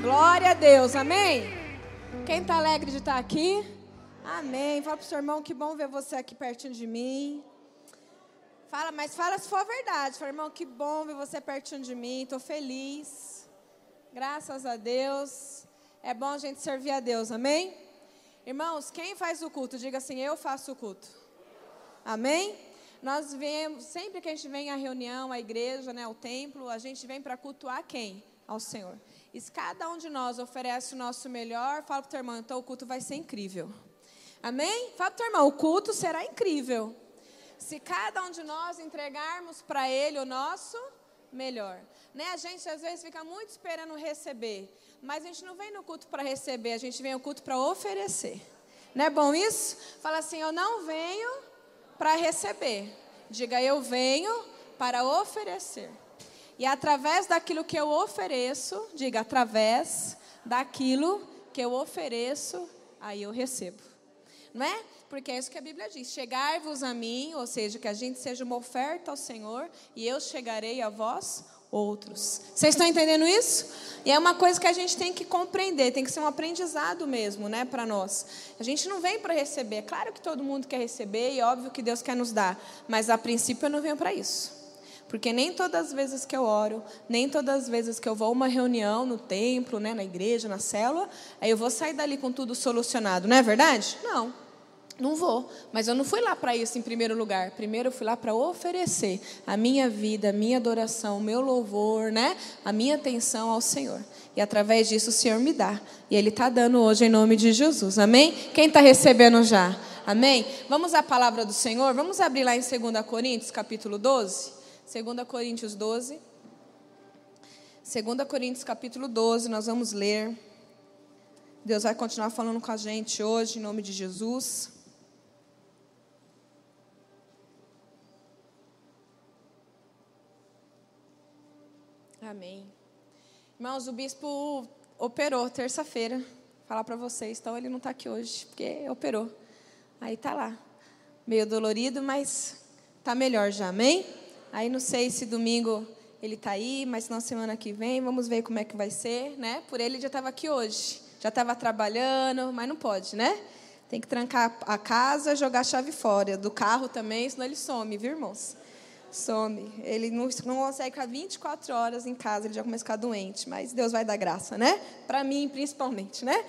Glória a Deus, amém? Quem está alegre de estar aqui? Amém. Fala para o seu irmão, que bom ver você aqui pertinho de mim. Fala, mas fala se for verdade. Fala, irmão, que bom ver você pertinho de mim. Estou feliz. Graças a Deus. É bom a gente servir a Deus, amém? Irmãos, quem faz o culto? Diga assim, eu faço o culto. Amém? Nós vemos, sempre que a gente vem à reunião, à igreja, né, ao templo, a gente vem para cultuar quem? Ao Senhor. E se cada um de nós oferece o nosso melhor, fala para o teu irmão, então o culto vai ser incrível. Amém? Fala para o teu irmão, o culto será incrível. Se cada um de nós entregarmos para ele o nosso melhor. Né? A gente às vezes fica muito esperando receber, mas a gente não vem no culto para receber, a gente vem no culto para oferecer. Não é bom isso? Fala assim, eu não venho para receber. Diga, eu venho para oferecer. E através daquilo que eu ofereço, diga, através daquilo que eu ofereço, aí eu recebo. Não é? Porque é isso que a Bíblia diz: chegai-vos a mim, ou seja, que a gente seja uma oferta ao Senhor, e eu chegarei a vós outros. Vocês estão entendendo isso? E é uma coisa que a gente tem que compreender, tem que ser um aprendizado mesmo, né, para nós. A gente não vem para receber. É claro que todo mundo quer receber e óbvio que Deus quer nos dar, mas a princípio eu não venho para isso. Porque nem todas as vezes que eu oro, nem todas as vezes que eu vou a uma reunião no templo, né, na igreja, na célula, aí eu vou sair dali com tudo solucionado, não é verdade? Não. Não vou, mas eu não fui lá para isso em primeiro lugar. Primeiro eu fui lá para oferecer a minha vida, a minha adoração, o meu louvor, né? A minha atenção ao Senhor. E através disso o Senhor me dá. E Ele está dando hoje em nome de Jesus. Amém? Quem está recebendo já? Amém? Vamos à palavra do Senhor? Vamos abrir lá em 2 Coríntios, capítulo 12. 2 Coríntios 12. 2 Coríntios capítulo 12, nós vamos ler. Deus vai continuar falando com a gente hoje, em nome de Jesus. Amém. Irmãos, o bispo operou terça-feira. Falar para vocês, então ele não está aqui hoje, porque operou. Aí está lá, meio dolorido, mas está melhor já, amém? Aí não sei se domingo ele está aí, mas na semana que vem vamos ver como é que vai ser, né? Por ele já estava aqui hoje, já estava trabalhando, mas não pode, né? Tem que trancar a casa, jogar a chave fora do carro também, senão ele some, viu, irmãos? some. Ele não, não consegue ficar 24 horas em casa, ele já começa a ficar doente. Mas Deus vai dar graça, né? Para mim, principalmente, né?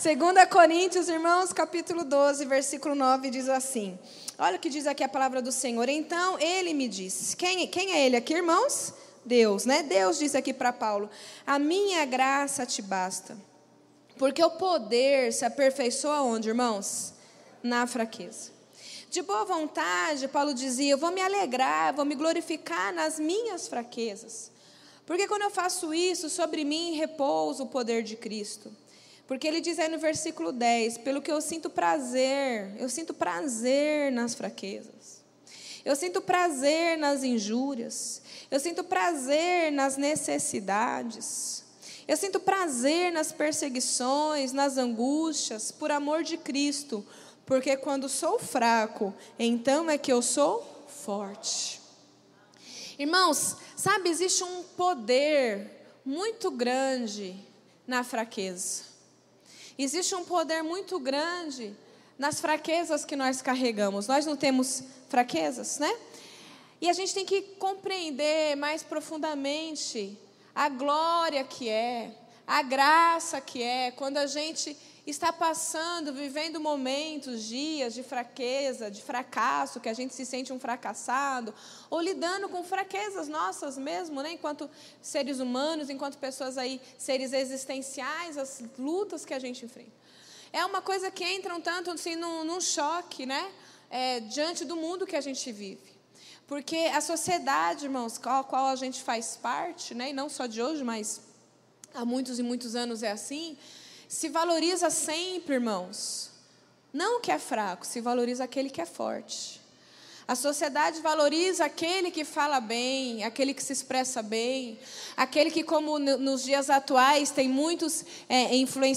2 Coríntios, irmãos, capítulo 12, versículo 9, diz assim. Olha o que diz aqui a palavra do Senhor. Então, ele me disse. Quem, quem é ele aqui, irmãos? Deus, né? Deus disse aqui para Paulo: A minha graça te basta. Porque o poder se aperfeiçoa onde, irmãos? Na fraqueza. De boa vontade, Paulo dizia: Eu vou me alegrar, vou me glorificar nas minhas fraquezas. Porque quando eu faço isso, sobre mim repousa o poder de Cristo. Porque ele diz aí no versículo 10: Pelo que eu sinto prazer, eu sinto prazer nas fraquezas. Eu sinto prazer nas injúrias. Eu sinto prazer nas necessidades. Eu sinto prazer nas perseguições, nas angústias, por amor de Cristo porque quando sou fraco, então é que eu sou forte. Irmãos, sabe, existe um poder muito grande na fraqueza. Existe um poder muito grande nas fraquezas que nós carregamos. Nós não temos fraquezas, né? E a gente tem que compreender mais profundamente a glória que é, a graça que é, quando a gente está passando, vivendo momentos, dias de fraqueza, de fracasso, que a gente se sente um fracassado, ou lidando com fraquezas nossas mesmo, né? enquanto seres humanos, enquanto pessoas aí, seres existenciais, as lutas que a gente enfrenta. É uma coisa que entra um tanto assim num, num choque, né? É, diante do mundo que a gente vive. Porque a sociedade, irmãos, a qual a gente faz parte, né? e não só de hoje, mas há muitos e muitos anos é assim, se valoriza sempre, irmãos. Não o que é fraco, se valoriza aquele que é forte. A sociedade valoriza aquele que fala bem, aquele que se expressa bem, aquele que, como nos dias atuais, tem muitos é,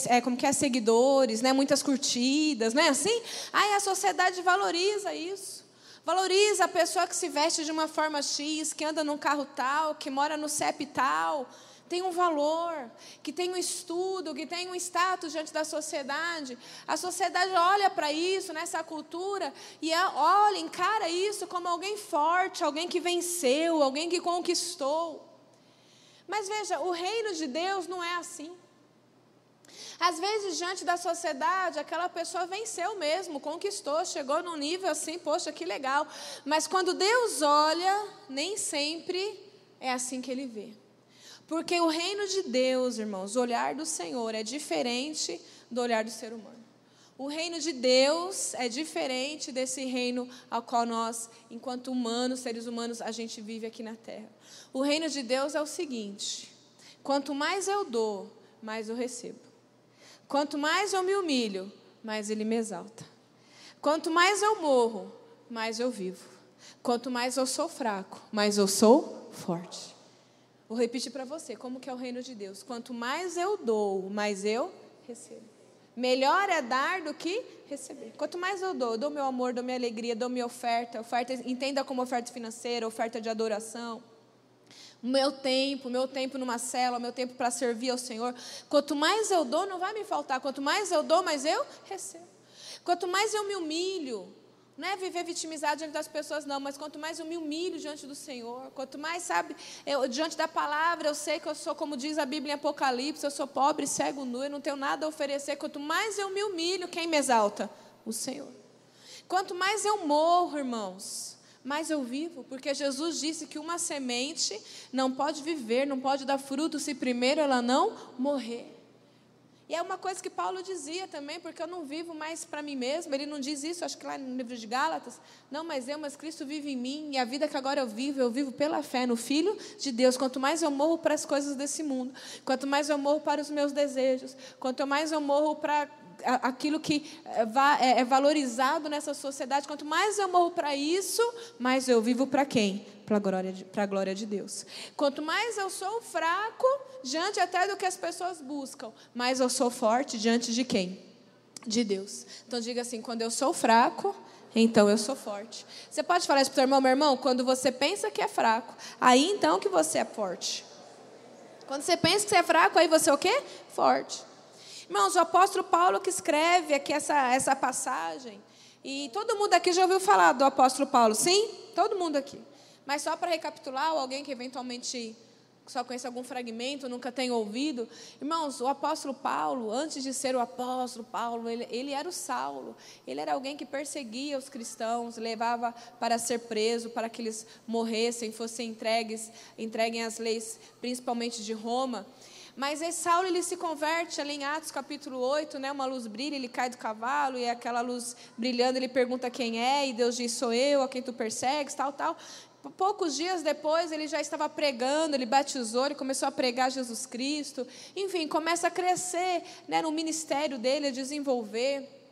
é, como que é, seguidores, né, muitas curtidas, não é assim? Aí a sociedade valoriza isso. Valoriza a pessoa que se veste de uma forma X, que anda num carro tal, que mora no CEP tal, tem um valor, que tem um estudo, que tem um status diante da sociedade. A sociedade olha para isso, nessa cultura, e é, olha, encara isso como alguém forte, alguém que venceu, alguém que conquistou. Mas veja, o reino de Deus não é assim. Às vezes, diante da sociedade, aquela pessoa venceu mesmo, conquistou, chegou num nível assim, poxa, que legal. Mas quando Deus olha, nem sempre é assim que ele vê. Porque o reino de Deus, irmãos, o olhar do Senhor é diferente do olhar do ser humano. O reino de Deus é diferente desse reino ao qual nós, enquanto humanos, seres humanos, a gente vive aqui na terra. O reino de Deus é o seguinte: quanto mais eu dou, mais eu recebo. Quanto mais eu me humilho, mais Ele me exalta. Quanto mais eu morro, mais eu vivo. Quanto mais eu sou fraco, mais eu sou forte. Vou repetir para você como que é o reino de Deus. Quanto mais eu dou, mais eu recebo. Melhor é dar do que receber. Quanto mais eu dou, eu dou meu amor, dou minha alegria, dou minha oferta, oferta entenda como oferta financeira, oferta de adoração meu tempo, meu tempo numa cela, meu tempo para servir ao Senhor. Quanto mais eu dou, não vai me faltar. Quanto mais eu dou, mais eu recebo. Quanto mais eu me humilho, não é viver vitimizado diante das pessoas, não, mas quanto mais eu me humilho diante do Senhor, quanto mais, sabe, eu, diante da palavra, eu sei que eu sou, como diz a Bíblia em Apocalipse, eu sou pobre, cego, nu, eu não tenho nada a oferecer. Quanto mais eu me humilho, quem me exalta? O Senhor. Quanto mais eu morro, irmãos, mais eu vivo, porque Jesus disse que uma semente não pode viver, não pode dar fruto se primeiro ela não morrer. E é uma coisa que Paulo dizia também, porque eu não vivo mais para mim mesmo. Ele não diz isso, acho que lá no livro de Gálatas. Não, mas eu, mas Cristo vive em mim. E a vida que agora eu vivo, eu vivo pela fé no Filho de Deus. Quanto mais eu morro para as coisas desse mundo, quanto mais eu morro para os meus desejos, quanto mais eu morro para aquilo que é, é, é valorizado nessa sociedade, quanto mais eu morro para isso, mais eu vivo para quem? Para a glória, glória de Deus. Quanto mais eu sou fraco, diante até do que as pessoas buscam, mais eu sou forte diante de quem? De Deus. Então diga assim: quando eu sou fraco, então eu sou forte. Você pode falar isso para o seu irmão, meu irmão? Quando você pensa que é fraco, aí então que você é forte. Quando você pensa que você é fraco, aí você é o quê? Forte. Irmãos, o apóstolo Paulo que escreve aqui essa, essa passagem, e todo mundo aqui já ouviu falar do apóstolo Paulo, sim? Todo mundo aqui. Mas só para recapitular, alguém que eventualmente só conhece algum fragmento, nunca tem ouvido. Irmãos, o apóstolo Paulo, antes de ser o apóstolo Paulo, ele, ele era o Saulo. Ele era alguém que perseguia os cristãos, levava para ser preso, para que eles morressem, fossem entregues, entreguem às leis, principalmente de Roma. Mas esse Saulo ele se converte ali em Atos capítulo 8, né? Uma luz brilha, ele cai do cavalo e aquela luz brilhando, ele pergunta quem é e Deus diz: "Sou eu, a quem tu persegues", tal, tal. Poucos dias depois, ele já estava pregando, ele batizou, ele começou a pregar Jesus Cristo. Enfim, começa a crescer né, no ministério dele, a desenvolver.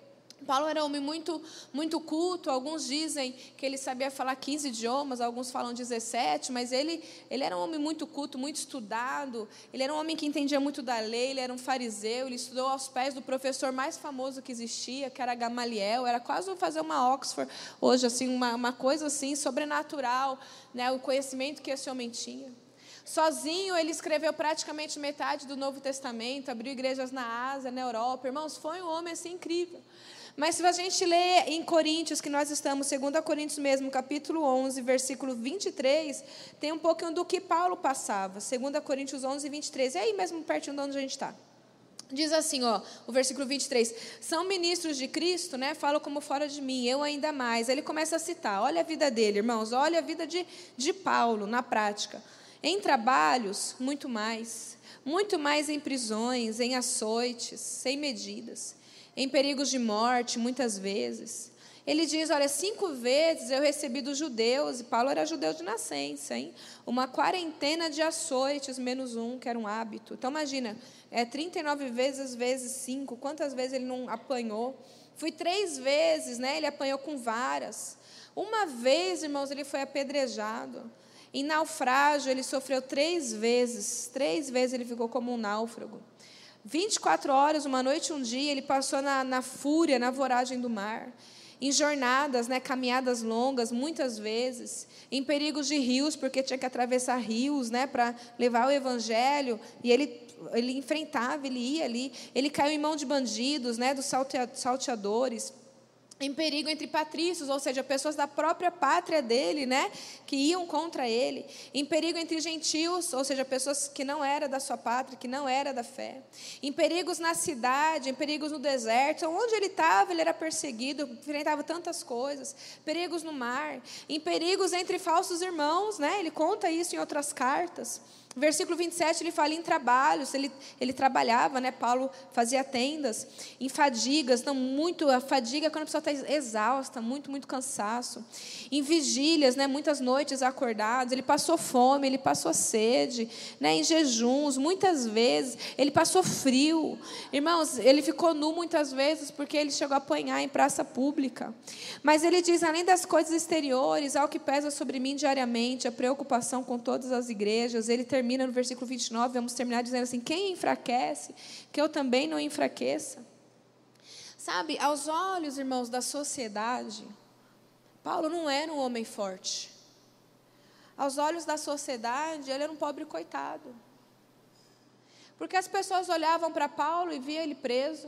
Paulo era um homem muito, muito culto, alguns dizem que ele sabia falar 15 idiomas, alguns falam 17, mas ele, ele era um homem muito culto, muito estudado, ele era um homem que entendia muito da lei, ele era um fariseu, ele estudou aos pés do professor mais famoso que existia, que era Gamaliel, era quase fazer uma Oxford hoje, assim, uma, uma coisa assim, sobrenatural, né, o conhecimento que esse homem tinha. Sozinho, ele escreveu praticamente metade do Novo Testamento, abriu igrejas na Ásia, na Europa. Irmãos, foi um homem assim incrível. Mas se a gente lê em Coríntios, que nós estamos, 2 Coríntios mesmo, capítulo 11, versículo 23, tem um pouquinho do que Paulo passava. 2 Coríntios 11, 23. É aí mesmo pertinho de onde a gente está. Diz assim, ó, o versículo 23. São ministros de Cristo, né? Falam como fora de mim, eu ainda mais. Ele começa a citar. Olha a vida dele, irmãos. Olha a vida de, de Paulo, na prática. Em trabalhos, muito mais. Muito mais em prisões, em açoites, sem medidas em perigos de morte, muitas vezes. Ele diz: Olha, cinco vezes eu recebi dos judeus, e Paulo era judeu de nascença, hein? uma quarentena de açoites, menos um, que era um hábito. Então, imagina, é 39 vezes vezes cinco, quantas vezes ele não apanhou? Fui três vezes, né? ele apanhou com varas. Uma vez, irmãos, ele foi apedrejado. Em naufrágio, ele sofreu três vezes. Três vezes ele ficou como um náufrago. 24 horas, uma noite e um dia, ele passou na, na fúria, na voragem do mar. em jornadas, né, caminhadas longas, muitas vezes, em perigos de rios, porque tinha que atravessar rios, né, para levar o evangelho, e ele ele enfrentava, ele ia ali, ele caiu em mão de bandidos, né, dos salteadores em perigo entre patrícios, ou seja, pessoas da própria pátria dele, né, que iam contra ele, em perigo entre gentios, ou seja, pessoas que não eram da sua pátria, que não era da fé, em perigos na cidade, em perigos no deserto, onde ele estava, ele era perseguido, enfrentava tantas coisas, perigos no mar, em perigos entre falsos irmãos, né, ele conta isso em outras cartas. Versículo 27, ele fala em trabalhos, ele, ele trabalhava, né? Paulo fazia tendas, em fadigas, não, muito, a fadiga é quando a pessoa está exausta, muito, muito cansaço. Em vigílias, né? Muitas noites acordados, ele passou fome, ele passou sede, né? Em jejuns, muitas vezes, ele passou frio. Irmãos, ele ficou nu muitas vezes porque ele chegou a apanhar em praça pública. Mas ele diz, além das coisas exteriores, ao que pesa sobre mim diariamente, a preocupação com todas as igrejas, ele ter termina no versículo 29, vamos terminar dizendo assim: quem enfraquece, que eu também não enfraqueça. Sabe, aos olhos, irmãos, da sociedade, Paulo não era um homem forte. Aos olhos da sociedade, ele era um pobre coitado. Porque as pessoas olhavam para Paulo e via ele preso,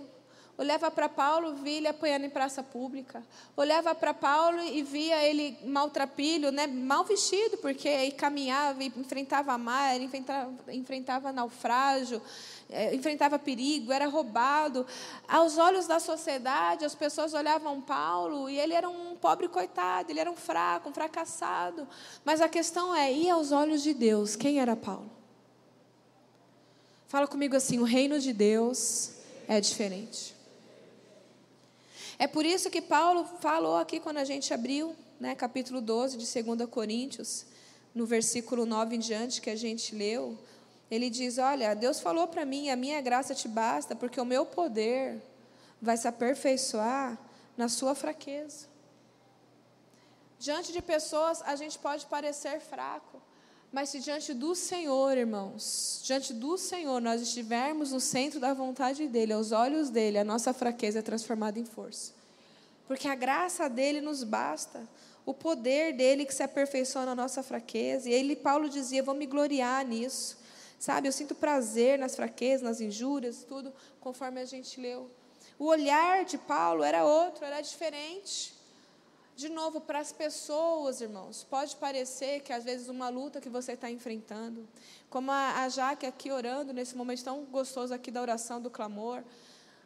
olhava para Paulo, via ele apanhando em praça pública. Olhava para Paulo e via ele maltrapilho, né, mal vestido, porque aí caminhava enfrentava mar, enfrentava, enfrentava naufrágio, é, enfrentava perigo, era roubado. Aos olhos da sociedade, as pessoas olhavam Paulo e ele era um pobre coitado, ele era um fraco, um fracassado. Mas a questão é, e aos olhos de Deus, quem era Paulo? Fala comigo assim: o reino de Deus é diferente. É por isso que Paulo falou aqui quando a gente abriu, né, capítulo 12 de 2 Coríntios, no versículo 9 em diante que a gente leu, ele diz: Olha, Deus falou para mim, a minha graça te basta, porque o meu poder vai se aperfeiçoar na sua fraqueza. Diante de pessoas, a gente pode parecer fraco, mas se diante do Senhor, irmãos, diante do Senhor, nós estivermos no centro da vontade dEle, aos olhos dEle, a nossa fraqueza é transformada em força. Porque a graça dEle nos basta, o poder dEle que se aperfeiçoa na nossa fraqueza. E ele, Paulo dizia: Vou me gloriar nisso. Sabe, eu sinto prazer nas fraquezas, nas injúrias, tudo, conforme a gente leu. O olhar de Paulo era outro, era diferente. De novo, para as pessoas, irmãos, pode parecer que às vezes uma luta que você está enfrentando, como a, Jaque aqui orando nesse momento tão gostoso aqui da oração, do clamor,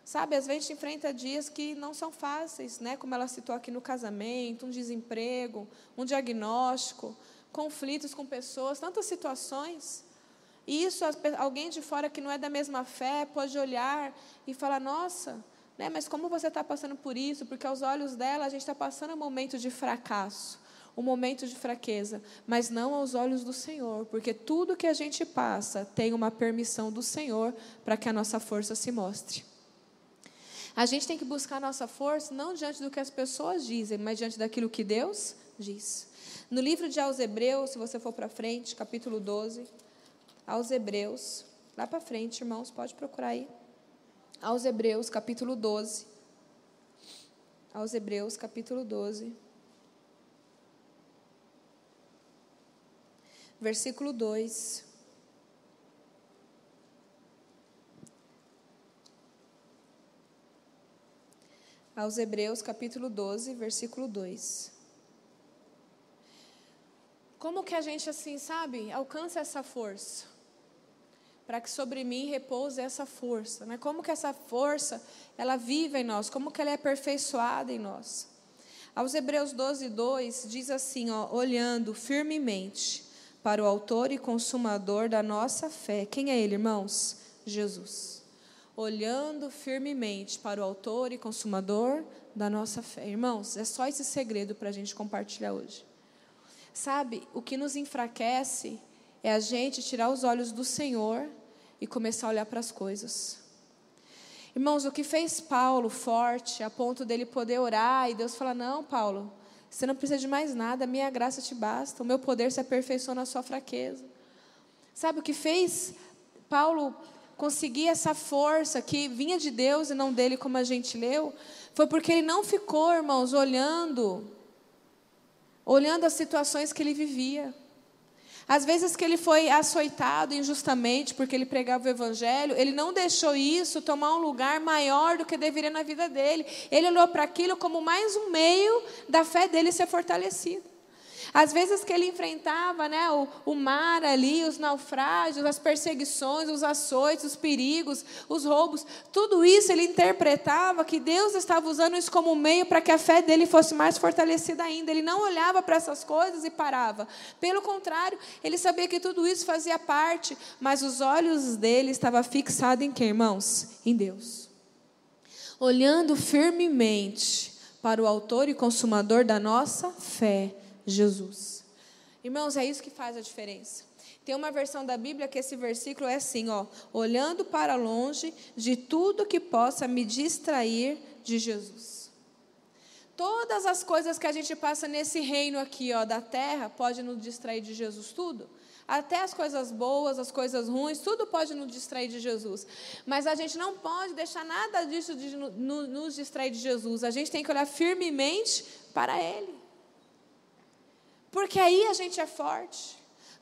sabe, às vezes a gente enfrenta dias que não são fáceis, né? como ela citou aqui no casamento, um desemprego, um diagnóstico, conflitos com pessoas, tantas situações. E isso, alguém de fora que não é da mesma fé pode olhar e falar: nossa né? Mas como você está passando por isso? Porque aos olhos dela a gente está passando um momento de fracasso, um momento de fraqueza, mas não aos olhos do Senhor, porque tudo que a gente passa tem uma permissão do Senhor para que a nossa força se mostre. A gente tem que buscar nossa força não diante do que as pessoas dizem, mas diante daquilo que Deus diz. No livro de aos Hebreus, se você for para frente, capítulo 12, aos Hebreus, lá para frente, irmãos, pode procurar aí aos Hebreus, capítulo 12. Aos Hebreus, capítulo 12. Versículo 2. Aos Hebreus, capítulo 12, versículo 2. Como que a gente, assim, sabe, alcança essa força? Para que sobre mim repouse essa força. Né? Como que essa força, ela vive em nós, como que ela é aperfeiçoada em nós. Aos Hebreus 12, 2, diz assim, ó, olhando firmemente para o autor e consumador da nossa fé. Quem é ele, irmãos? Jesus. Olhando firmemente para o autor e consumador da nossa fé. Irmãos, é só esse segredo para a gente compartilhar hoje. Sabe, o que nos enfraquece é a gente tirar os olhos do Senhor e começar a olhar para as coisas. Irmãos, o que fez Paulo forte a ponto dele poder orar e Deus falar: Não, Paulo, você não precisa de mais nada, a minha graça te basta, o meu poder se aperfeiçoa na sua fraqueza. Sabe o que fez Paulo conseguir essa força que vinha de Deus e não dele, como a gente leu, foi porque ele não ficou, irmãos, olhando, olhando as situações que ele vivia. Às vezes que ele foi açoitado injustamente porque ele pregava o evangelho, ele não deixou isso tomar um lugar maior do que deveria na vida dele. Ele olhou para aquilo como mais um meio da fé dele ser fortalecida. Às vezes que ele enfrentava né, o, o mar ali, os naufrágios, as perseguições, os açoites, os perigos, os roubos, tudo isso ele interpretava que Deus estava usando isso como meio para que a fé dele fosse mais fortalecida ainda. Ele não olhava para essas coisas e parava. Pelo contrário, ele sabia que tudo isso fazia parte, mas os olhos dele estavam fixados em quem, irmãos? Em Deus. Olhando firmemente para o autor e consumador da nossa fé Jesus. Irmãos, é isso que faz a diferença. Tem uma versão da Bíblia que esse versículo é assim, ó, olhando para longe de tudo que possa me distrair de Jesus. Todas as coisas que a gente passa nesse reino aqui, ó, da terra, pode nos distrair de Jesus tudo. Até as coisas boas, as coisas ruins, tudo pode nos distrair de Jesus. Mas a gente não pode deixar nada disso de nos distrair de Jesus. A gente tem que olhar firmemente para Ele. Porque aí a gente é forte.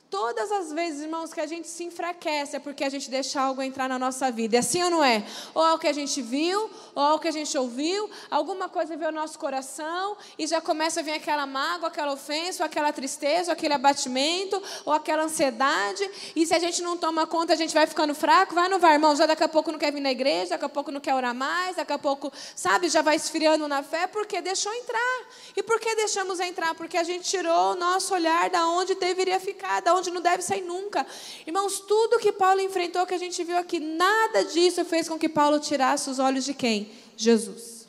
Todas as vezes, irmãos, que a gente se enfraquece é porque a gente deixa algo entrar na nossa vida. É assim ou não é? Ou é o que a gente viu, ou é o que a gente ouviu, alguma coisa veio ao nosso coração e já começa a vir aquela mágoa, aquela ofensa, ou aquela tristeza, ou aquele abatimento, ou aquela ansiedade. E se a gente não toma conta, a gente vai ficando fraco. Vai não vai, irmão? Já daqui a pouco não quer vir na igreja, daqui a pouco não quer orar mais, daqui a pouco, sabe, já vai esfriando na fé porque deixou entrar. E por que deixamos entrar? Porque a gente tirou o nosso olhar da onde deveria ficar, da onde não deve sair nunca. Irmãos, tudo que Paulo enfrentou, que a gente viu aqui, nada disso fez com que Paulo tirasse os olhos de quem? Jesus.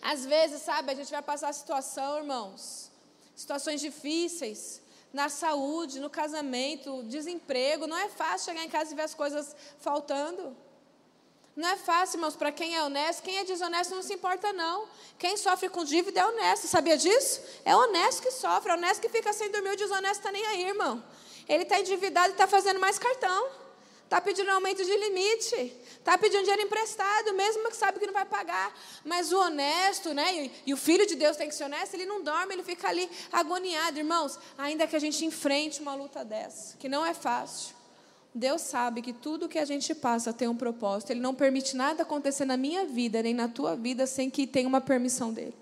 Às vezes, sabe, a gente vai passar situação, irmãos, situações difíceis, na saúde, no casamento, desemprego. Não é fácil chegar em casa e ver as coisas faltando. Não é fácil, irmãos, para quem é honesto. Quem é desonesto não se importa, não. Quem sofre com dívida é honesto, sabia disso? É honesto que sofre, é honesto que fica sem dormir, o desonesto está nem aí, irmão. Ele está endividado e está fazendo mais cartão. Está pedindo aumento de limite. Está pedindo dinheiro emprestado, mesmo que sabe que não vai pagar. Mas o honesto, né? E, e, o filho de Deus tem que ser honesto, ele não dorme, ele fica ali agoniado. Irmãos, ainda que a gente enfrente uma luta dessa, que não é fácil. Deus sabe que tudo que a gente passa tem um propósito. Ele não permite nada acontecer na minha vida, nem na tua vida, sem que tenha uma permissão dele.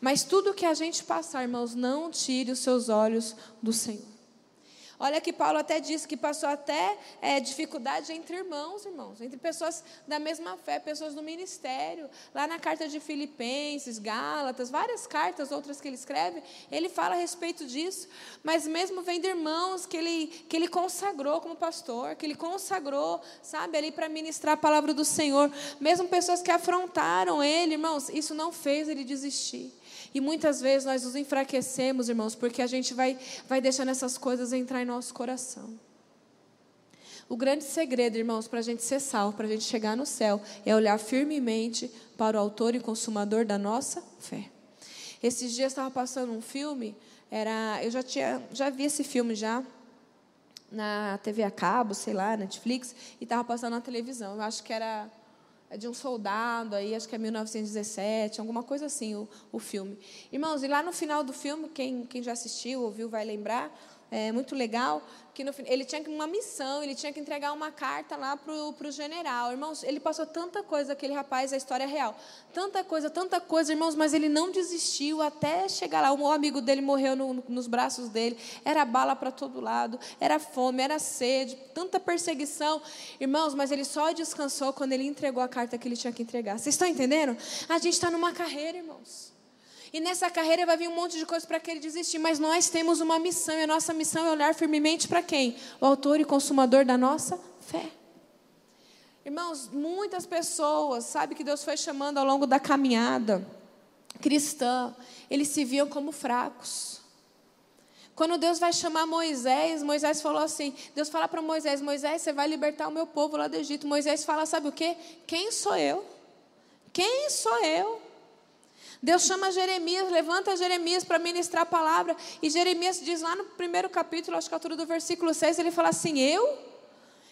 Mas tudo que a gente passar, irmãos, não tire os seus olhos do Senhor. Olha que Paulo até disse que passou até é, dificuldade entre irmãos, irmãos, entre pessoas da mesma fé, pessoas do ministério. Lá na carta de Filipenses, Gálatas, várias cartas, outras que ele escreve, ele fala a respeito disso. Mas mesmo vem de irmãos que ele, que ele consagrou como pastor, que ele consagrou, sabe, ali para ministrar a palavra do Senhor. Mesmo pessoas que afrontaram ele, irmãos, isso não fez ele desistir. E muitas vezes nós nos enfraquecemos, irmãos, porque a gente vai, vai deixando essas coisas entrar em nosso coração. O grande segredo, irmãos, para a gente ser salvo, para a gente chegar no céu, é olhar firmemente para o autor e consumador da nossa fé. Esses dias estava passando um filme, era, eu já tinha, já vi esse filme já na TV a cabo, sei lá, Netflix, e estava passando na televisão. Eu acho que era de um soldado, aí acho que é 1917, alguma coisa assim o, o filme. Irmãos, e lá no final do filme, quem, quem já assistiu, ouviu, vai lembrar, é muito legal, que no, ele tinha uma missão, ele tinha que entregar uma carta lá para o general. Irmãos, ele passou tanta coisa, aquele rapaz, a história é real. Tanta coisa, tanta coisa, irmãos, mas ele não desistiu até chegar lá. Um amigo dele morreu no, nos braços dele. Era bala para todo lado, era fome, era sede, tanta perseguição. Irmãos, mas ele só descansou quando ele entregou a carta que ele tinha que entregar. Vocês estão entendendo? A gente está numa carreira, irmãos. E nessa carreira vai vir um monte de coisa para que ele desistir, mas nós temos uma missão, e a nossa missão é olhar firmemente para quem? O autor e consumador da nossa fé. Irmãos, muitas pessoas, sabe que Deus foi chamando ao longo da caminhada cristã, eles se viam como fracos. Quando Deus vai chamar Moisés, Moisés falou assim: Deus fala para Moisés: Moisés, você vai libertar o meu povo lá do Egito. Moisés fala: Sabe o quê? Quem sou eu? Quem sou eu? Deus chama Jeremias, levanta Jeremias para ministrar a palavra. E Jeremias diz lá no primeiro capítulo, acho que é altura do versículo 6, ele fala assim: Eu?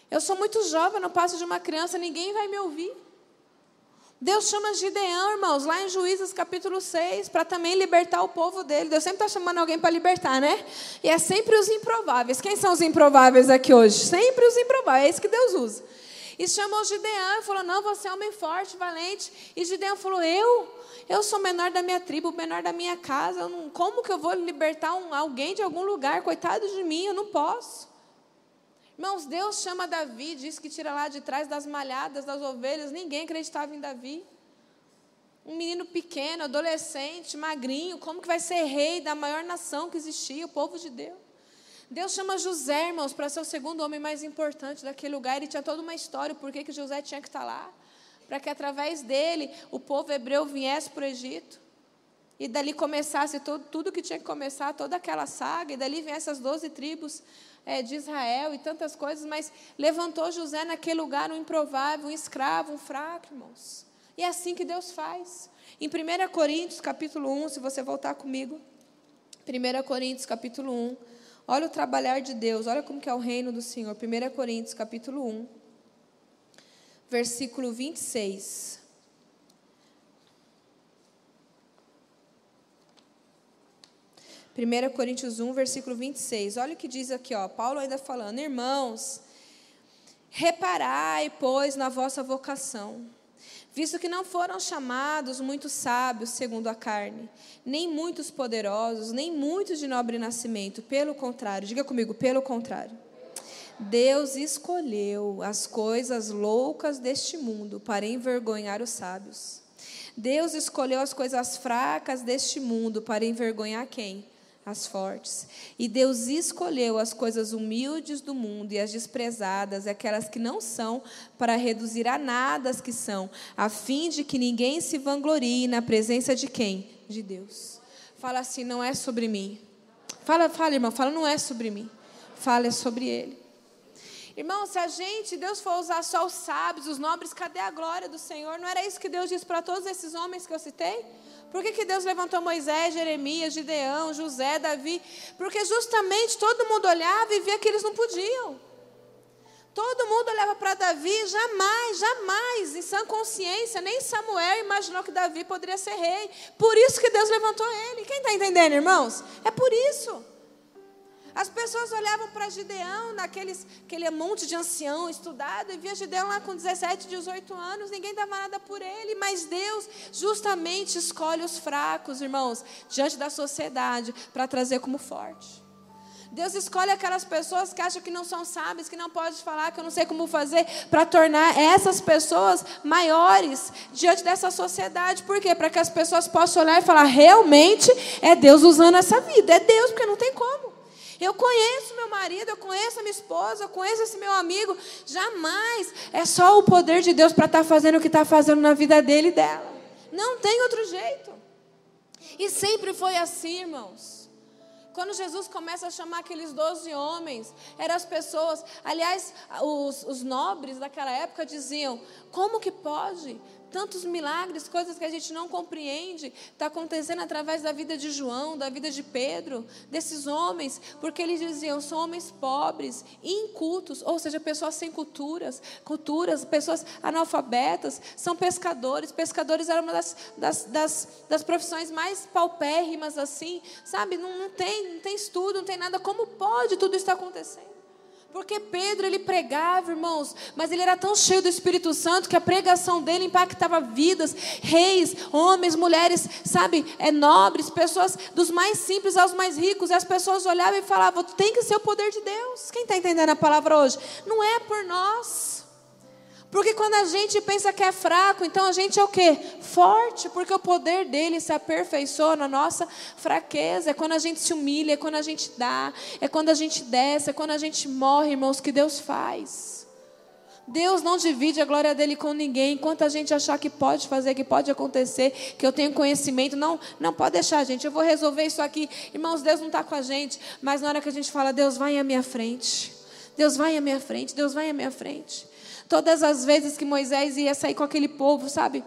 Eu sou muito jovem, não passo de uma criança, ninguém vai me ouvir. Deus chama Gideão, irmãos, lá em Juízes capítulo 6, para também libertar o povo dele. Deus sempre está chamando alguém para libertar, né? E é sempre os improváveis. Quem são os improváveis aqui hoje? Sempre os improváveis, é isso que Deus usa. E chamou Gideão e falou: Não, você é homem forte, valente. E Gideão falou: Eu? Eu sou menor da minha tribo, menor da minha casa. Não, como que eu vou libertar um, alguém de algum lugar? Coitado de mim, eu não posso. Irmãos, Deus chama Davi, diz que tira lá de trás das malhadas das ovelhas. Ninguém acreditava em Davi. Um menino pequeno, adolescente, magrinho, como que vai ser rei da maior nação que existia, o povo de Deus? Deus chama José, irmãos, para ser o segundo homem mais importante daquele lugar. Ele tinha toda uma história, por que José tinha que estar lá. Para que através dele o povo hebreu viesse para o Egito. E dali começasse todo, tudo que tinha que começar, toda aquela saga. E dali viessem as doze tribos é, de Israel e tantas coisas, mas levantou José naquele lugar um improvável, um escravo, um fraco, irmãos. E é assim que Deus faz. Em 1 Coríntios, capítulo 1, se você voltar comigo, 1 Coríntios, capítulo 1, olha o trabalhar de Deus, olha como que é o reino do Senhor. 1 Coríntios, capítulo 1, versículo 26. 1 Coríntios 1, versículo 26. Olha o que diz aqui, ó, Paulo ainda falando: Irmãos, reparai, pois, na vossa vocação, visto que não foram chamados muitos sábios segundo a carne, nem muitos poderosos, nem muitos de nobre nascimento, pelo contrário, diga comigo, pelo contrário. Deus escolheu as coisas loucas deste mundo para envergonhar os sábios. Deus escolheu as coisas fracas deste mundo para envergonhar quem? as fortes. E Deus escolheu as coisas humildes do mundo e as desprezadas, aquelas que não são, para reduzir a nada as que são, a fim de que ninguém se vanglorie na presença de quem? De Deus. Fala assim, não é sobre mim. Fala, fala, irmão, fala, não é sobre mim. Fala, é sobre Ele. Irmão, se a gente, Deus for usar só os sábios, os nobres, cadê a glória do Senhor? Não era isso que Deus disse para todos esses homens que eu citei? Por que, que Deus levantou Moisés, Jeremias, Gideão, José, Davi? Porque justamente todo mundo olhava e via que eles não podiam. Todo mundo olhava para Davi, jamais, jamais, em sã consciência, nem Samuel imaginou que Davi poderia ser rei. Por isso que Deus levantou ele. Quem está entendendo, irmãos? É por isso. As pessoas olhavam para Gideão, naqueles, aquele monte de ancião estudado, e via Gideão lá com 17, 18 anos, ninguém dava nada por ele, mas Deus justamente escolhe os fracos, irmãos, diante da sociedade, para trazer como forte. Deus escolhe aquelas pessoas que acham que não são sábias, que não podem falar, que eu não sei como fazer, para tornar essas pessoas maiores diante dessa sociedade. Por quê? Para que as pessoas possam olhar e falar: realmente é Deus usando essa vida. É Deus, porque não tem como. Eu conheço meu marido, eu conheço a minha esposa, eu conheço esse meu amigo. Jamais é só o poder de Deus para estar tá fazendo o que está fazendo na vida dele e dela. Não tem outro jeito. E sempre foi assim, irmãos. Quando Jesus começa a chamar aqueles doze homens, eram as pessoas, aliás, os, os nobres daquela época diziam: como que pode? Tantos milagres, coisas que a gente não compreende, está acontecendo através da vida de João, da vida de Pedro, desses homens, porque eles diziam, são homens pobres, incultos, ou seja, pessoas sem culturas, culturas, pessoas analfabetas, são pescadores, pescadores eram uma das, das, das, das profissões mais paupérrimas assim, sabe, não, não, tem, não tem estudo, não tem nada, como pode tudo isso estar acontecendo? Porque Pedro ele pregava, irmãos, mas ele era tão cheio do Espírito Santo que a pregação dele impactava vidas, reis, homens, mulheres, sabe, é nobres, pessoas dos mais simples aos mais ricos. E as pessoas olhavam e falavam: tem que ser o poder de Deus. Quem está entendendo a palavra hoje? Não é por nós. Porque quando a gente pensa que é fraco, então a gente é o quê? Forte, porque o poder dele se aperfeiçoa na nossa fraqueza. É quando a gente se humilha, é quando a gente dá, é quando a gente desce, é quando a gente morre, irmãos, que Deus faz. Deus não divide a glória dele com ninguém. Enquanto a gente achar que pode fazer, que pode acontecer, que eu tenho conhecimento, não, não pode deixar, gente. Eu vou resolver isso aqui. Irmãos, Deus não está com a gente, mas na hora que a gente fala, Deus vai à minha frente. Deus vai à minha frente, Deus vai à minha frente. Todas as vezes que Moisés ia sair com aquele povo, sabe?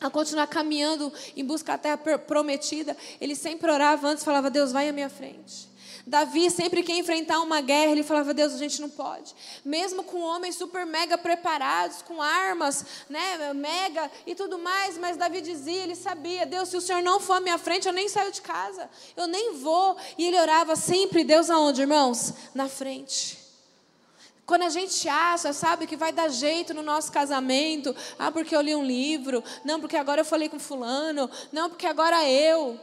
A continuar caminhando em busca da terra prometida, ele sempre orava antes, falava: Deus, vai à minha frente. Davi, sempre que enfrentar uma guerra, ele falava: Deus, a gente não pode. Mesmo com homens super mega preparados, com armas, né, mega e tudo mais, mas Davi dizia, ele sabia: Deus, se o Senhor não for à minha frente, eu nem saio de casa, eu nem vou. E ele orava sempre: Deus aonde, irmãos? Na frente. Quando a gente acha, sabe, que vai dar jeito no nosso casamento, ah, porque eu li um livro, não, porque agora eu falei com fulano, não, porque agora eu.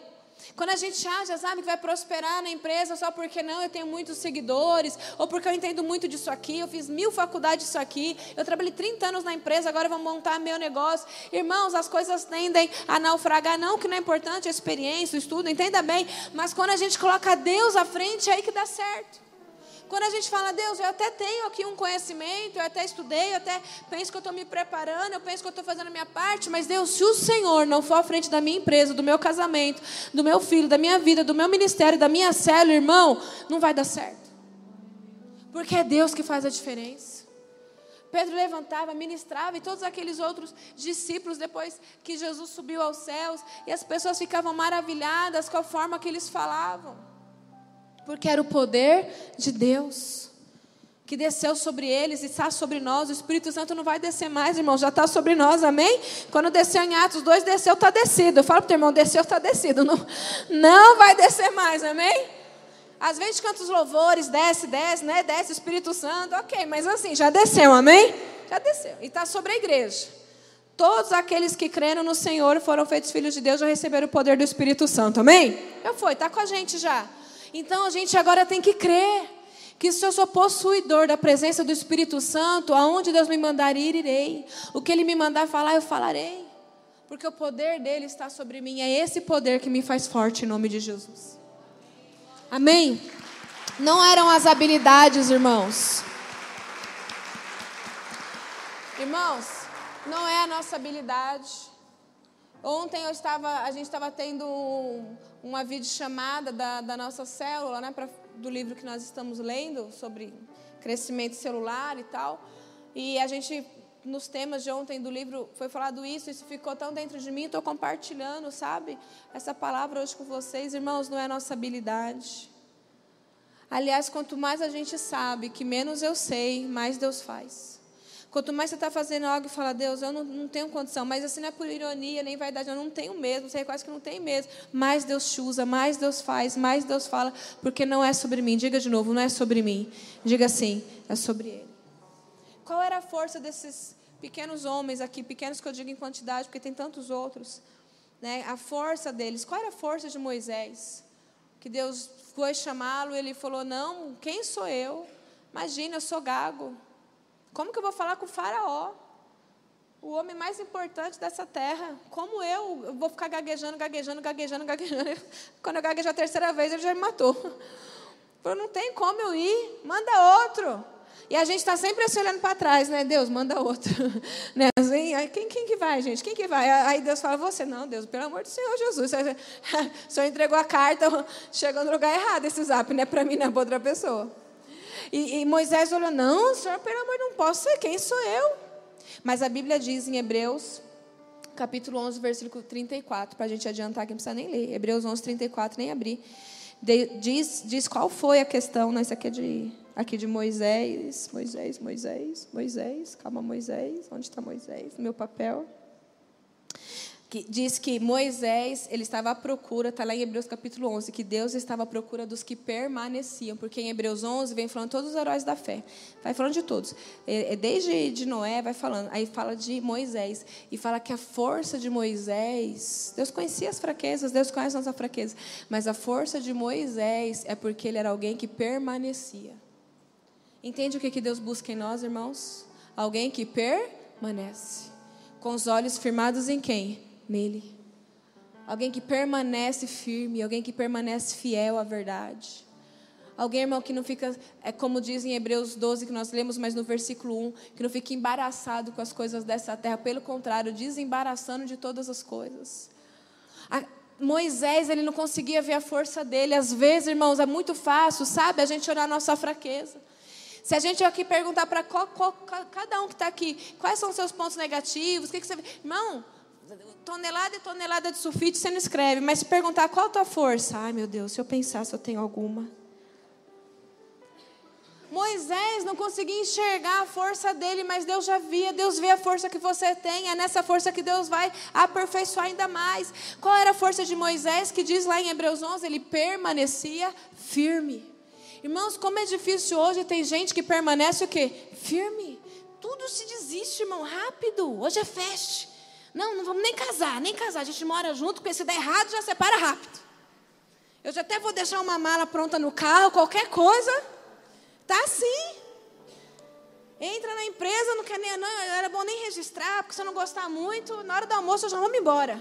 Quando a gente acha, sabe, que vai prosperar na empresa só porque não, eu tenho muitos seguidores, ou porque eu entendo muito disso aqui, eu fiz mil faculdades disso aqui, eu trabalhei 30 anos na empresa, agora vou montar meu negócio. Irmãos, as coisas tendem a naufragar, não que não é importante a experiência, o estudo, entenda bem, mas quando a gente coloca Deus à frente, é aí que dá certo. Quando a gente fala, Deus, eu até tenho aqui um conhecimento, eu até estudei, eu até penso que eu estou me preparando, eu penso que eu estou fazendo a minha parte, mas Deus, se o Senhor não for à frente da minha empresa, do meu casamento, do meu filho, da minha vida, do meu ministério, da minha célula, irmão, não vai dar certo. Porque é Deus que faz a diferença. Pedro levantava, ministrava, e todos aqueles outros discípulos, depois que Jesus subiu aos céus, e as pessoas ficavam maravilhadas com a forma que eles falavam porque era o poder de Deus que desceu sobre eles e está sobre nós. O Espírito Santo não vai descer mais, irmão, já está sobre nós, amém? Quando desceu em Atos 2, desceu, está descido. Eu falo para o teu irmão, desceu, está descido. Não, não vai descer mais, amém? Às vezes canta os louvores, desce, desce, né? Desce o Espírito Santo, ok, mas assim, já desceu, amém? Já desceu. E está sobre a igreja. Todos aqueles que creram no Senhor foram feitos filhos de Deus, já receberam o poder do Espírito Santo, amém? Já foi, está com a gente já. Então a gente agora tem que crer que se eu sou possuidor da presença do Espírito Santo, aonde Deus me mandar ir, irei. O que Ele me mandar falar, eu falarei. Porque o poder dele está sobre mim. É esse poder que me faz forte em nome de Jesus. Amém? Não eram as habilidades, irmãos. Irmãos, não é a nossa habilidade. Ontem eu estava, a gente estava tendo uma videochamada da, da nossa célula, né, pra, do livro que nós estamos lendo sobre crescimento celular e tal. E a gente, nos temas de ontem do livro, foi falado isso, isso ficou tão dentro de mim, estou compartilhando, sabe? Essa palavra hoje com vocês, irmãos, não é nossa habilidade. Aliás, quanto mais a gente sabe, que menos eu sei, mais Deus faz. Quanto mais você está fazendo algo e fala, Deus, eu não, não, tenho condição, mas assim não é por ironia, nem vaidade, eu não tenho mesmo, você quase que não tem mesmo. Mais Deus te usa, mais Deus faz, mais Deus fala, porque não é sobre mim. Diga de novo, não é sobre mim. Diga assim, é sobre Ele. Qual era a força desses pequenos homens aqui, pequenos que eu digo em quantidade, porque tem tantos outros, né? A força deles. Qual era a força de Moisés? Que Deus foi chamá-lo, ele falou: Não, quem sou eu? Imagina, eu sou gago. Como que eu vou falar com o faraó? O homem mais importante dessa terra. Como eu, eu vou ficar gaguejando, gaguejando, gaguejando, gaguejando. Quando eu gaguejar a terceira vez, ele já me matou. Falou, não tem como eu ir, manda outro. E a gente está sempre assim olhando para trás, né? Deus, manda outro. né? Assim, quem, quem que vai, gente? Quem que vai? Aí Deus fala, você, não, Deus, pelo amor do Senhor Jesus. O Senhor entregou a carta, chegou no lugar errado esse zap, não é para mim, não é para outra pessoa. E, e Moisés olhou: Não, senhor, pelo amor, não posso ser, quem sou eu? Mas a Bíblia diz em Hebreus, capítulo 11, versículo 34, para a gente adiantar, que não precisa nem ler. Hebreus 11, 34, nem abrir. De, diz, diz qual foi a questão, não, isso aqui é de, aqui de Moisés, Moisés, Moisés, Moisés, calma Moisés, onde está Moisés? Meu papel que diz que Moisés, ele estava à procura, está lá em Hebreus capítulo 11, que Deus estava à procura dos que permaneciam, porque em Hebreus 11 vem falando todos os heróis da fé, vai falando de todos, é, é desde de Noé, vai falando, aí fala de Moisés, e fala que a força de Moisés, Deus conhecia as fraquezas, Deus conhece a nossa fraqueza, mas a força de Moisés é porque ele era alguém que permanecia. Entende o que Deus busca em nós, irmãos? Alguém que permanece, com os olhos firmados em quem? Nele. Alguém que permanece firme, alguém que permanece fiel à verdade. Alguém, irmão, que não fica, é como diz em Hebreus 12, que nós lemos, mas no versículo 1, que não fica embaraçado com as coisas dessa terra, pelo contrário, desembaraçando de todas as coisas. A, Moisés, ele não conseguia ver a força dele. Às vezes, irmãos, é muito fácil, sabe, a gente olhar a nossa fraqueza. Se a gente aqui perguntar para cada um que está aqui, quais são os seus pontos negativos, o que, que você. Irmão, tonelada e tonelada de sulfite você não escreve, mas se perguntar qual a tua força, ai meu Deus, se eu pensar se eu tenho alguma. Moisés não conseguia enxergar a força dele, mas Deus já via. Deus vê a força que você tem. É nessa força que Deus vai aperfeiçoar ainda mais. Qual era a força de Moisés? Que diz lá em Hebreus 11: ele permanecia firme. Irmãos, como é difícil hoje, tem gente que permanece o quê? Firme. Tudo se desiste, irmão, rápido. Hoje é feste. Não, não vamos nem casar, nem casar. A gente mora junto, porque se der errado, já separa rápido. Eu já até vou deixar uma mala pronta no carro, qualquer coisa. Tá assim. Entra na empresa, não quer nem. Não, era bom nem registrar, porque se eu não gostar muito, na hora do almoço eu já vou me embora.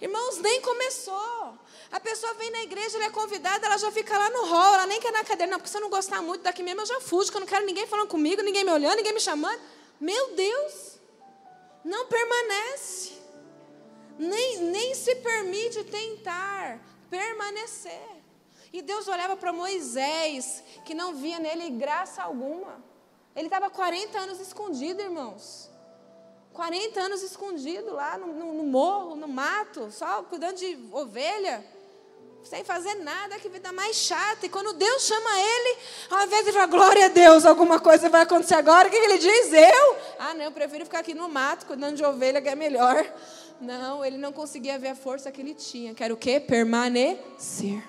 Irmãos, nem começou. A pessoa vem na igreja, ela é convidada, ela já fica lá no hall, ela nem quer na cadeira. Não, porque se eu não gostar muito daqui mesmo, eu já fujo, que eu não quero ninguém falando comigo, ninguém me olhando, ninguém me chamando. Meu Deus! Não permanece. Nem, nem se permite tentar permanecer. E Deus olhava para Moisés, que não via nele graça alguma. Ele estava 40 anos escondido, irmãos. 40 anos escondido lá no, no, no, morro, no mato, só cuidando de ovelha, sem fazer nada, que vida mais chata. E quando Deus chama ele, ao invés de falar, glória a Deus, alguma coisa vai acontecer agora, o que ele diz? Eu? Ah, não, eu prefiro ficar aqui no mato, cuidando de ovelha, que é melhor. Não, ele não conseguia ver a força que ele tinha, que era o quê? Permanecer.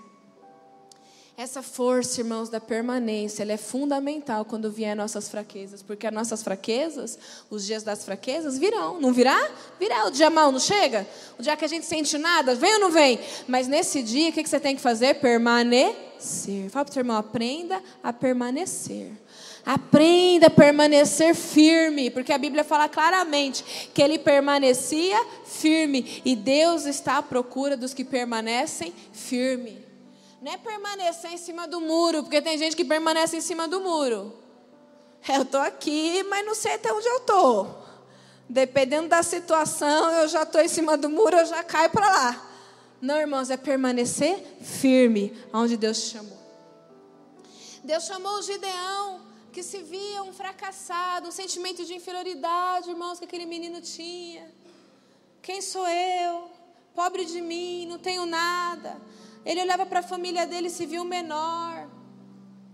Essa força, irmãos, da permanência, ela é fundamental quando vier nossas fraquezas, porque as nossas fraquezas, os dias das fraquezas virão, não virá? Virá. O dia mal não chega? O dia que a gente sente nada, vem ou não vem? Mas nesse dia, o que você tem que fazer? Permanecer. Fala para o seu irmão, aprenda a permanecer. Aprenda a permanecer firme, porque a Bíblia fala claramente que ele permanecia firme e Deus está à procura dos que permanecem firme. Não é permanecer em cima do muro, porque tem gente que permanece em cima do muro. Eu estou aqui, mas não sei até onde eu estou. Dependendo da situação, eu já estou em cima do muro, eu já caio para lá. Não, irmãos, é permanecer firme onde Deus te chamou. Deus chamou o Gideão, que se via um fracassado, um sentimento de inferioridade, irmãos, que aquele menino tinha. Quem sou eu? Pobre de mim, não tenho nada. Ele olhava para a família dele e se viu menor.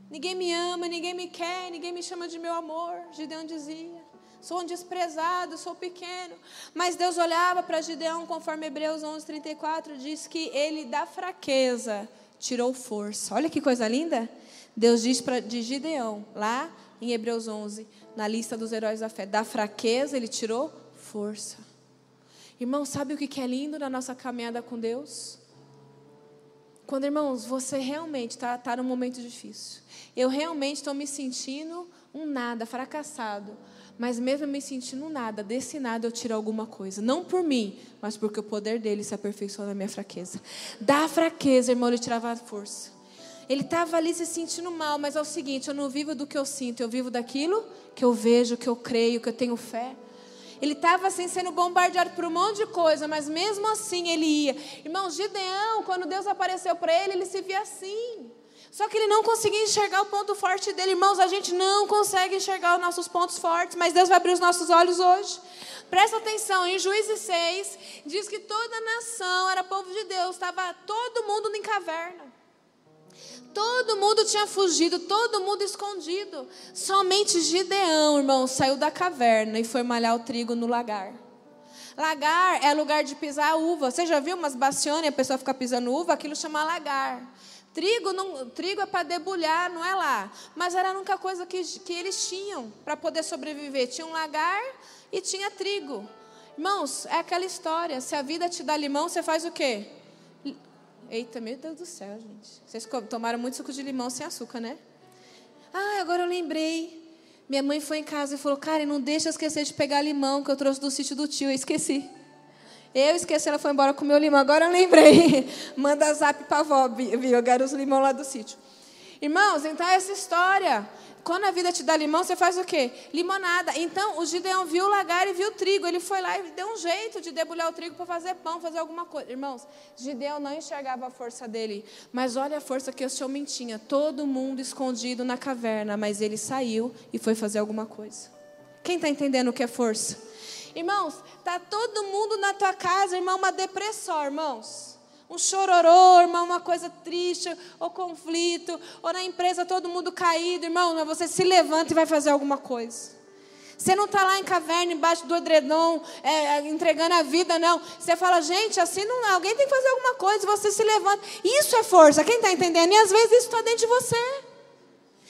Ninguém me ama, ninguém me quer, ninguém me chama de meu amor. Gideão dizia: Sou um desprezado, sou pequeno. Mas Deus olhava para Gideão, conforme Hebreus 11:34 diz que ele da fraqueza tirou força. Olha que coisa linda. Deus diz para de Gideão, lá em Hebreus 11, na lista dos heróis da fé, da fraqueza ele tirou força. Irmão, sabe o que é lindo na nossa caminhada com Deus? Quando, irmãos, você realmente está tá num momento difícil. Eu realmente estou me sentindo um nada, fracassado. Mas mesmo me sentindo um nada, desse nada eu tiro alguma coisa. Não por mim, mas porque o poder dele se aperfeiçoa na minha fraqueza. Da fraqueza, irmão, ele tirava a força. Ele estava ali se sentindo mal, mas é o seguinte: eu não vivo do que eu sinto, eu vivo daquilo que eu vejo, que eu creio, que eu tenho fé. Ele estava assim sendo bombardeado por um monte de coisa, mas mesmo assim ele ia. Irmão, Gideão, quando Deus apareceu para ele, ele se via assim. Só que ele não conseguia enxergar o ponto forte dele. Irmãos, a gente não consegue enxergar os nossos pontos fortes, mas Deus vai abrir os nossos olhos hoje. Presta atenção, em Juízes 6, diz que toda a nação era povo de Deus, estava todo mundo em caverna. Todo mundo tinha fugido, todo mundo escondido. Somente Gideão, irmão, saiu da caverna e foi malhar o trigo no lagar. Lagar é lugar de pisar uva. Você já viu umas baciones e a pessoa fica pisando uva? Aquilo chama lagar. Trigo, não, trigo é para debulhar, não é lá. Mas era a única coisa que, que eles tinham para poder sobreviver. Tinha um lagar e tinha trigo. Irmãos, é aquela história. Se a vida te dá limão, você faz o quê? Eita, meu Deus do céu, gente. Vocês tomaram muito suco de limão sem açúcar, né? Ah, agora eu lembrei. Minha mãe foi em casa e falou: Karen, não deixa eu esquecer de pegar limão que eu trouxe do sítio do tio. Eu esqueci. Eu esqueci, ela foi embora com meu limão. Agora eu lembrei. Manda zap para a avó, viu? Eu quero os limão lá do sítio. Irmãos, então essa história. Quando a vida te dá limão, você faz o quê? Limonada. Então, o Gideão viu o lagar e viu o trigo. Ele foi lá e deu um jeito de debulhar o trigo para fazer pão, fazer alguma coisa. Irmãos, Gideão não enxergava a força dele. Mas olha a força que esse homem tinha. Todo mundo escondido na caverna. Mas ele saiu e foi fazer alguma coisa. Quem está entendendo o que é força? Irmãos, está todo mundo na tua casa, irmão, uma depressão, irmãos. Um chororô, irmão, uma coisa triste, ou conflito, ou na empresa todo mundo caído, irmão, você se levanta e vai fazer alguma coisa. Você não está lá em caverna, embaixo do edredom, é, entregando a vida, não. Você fala, gente, assim não Alguém tem que fazer alguma coisa, você se levanta. Isso é força, quem está entendendo? E às vezes isso está dentro de você.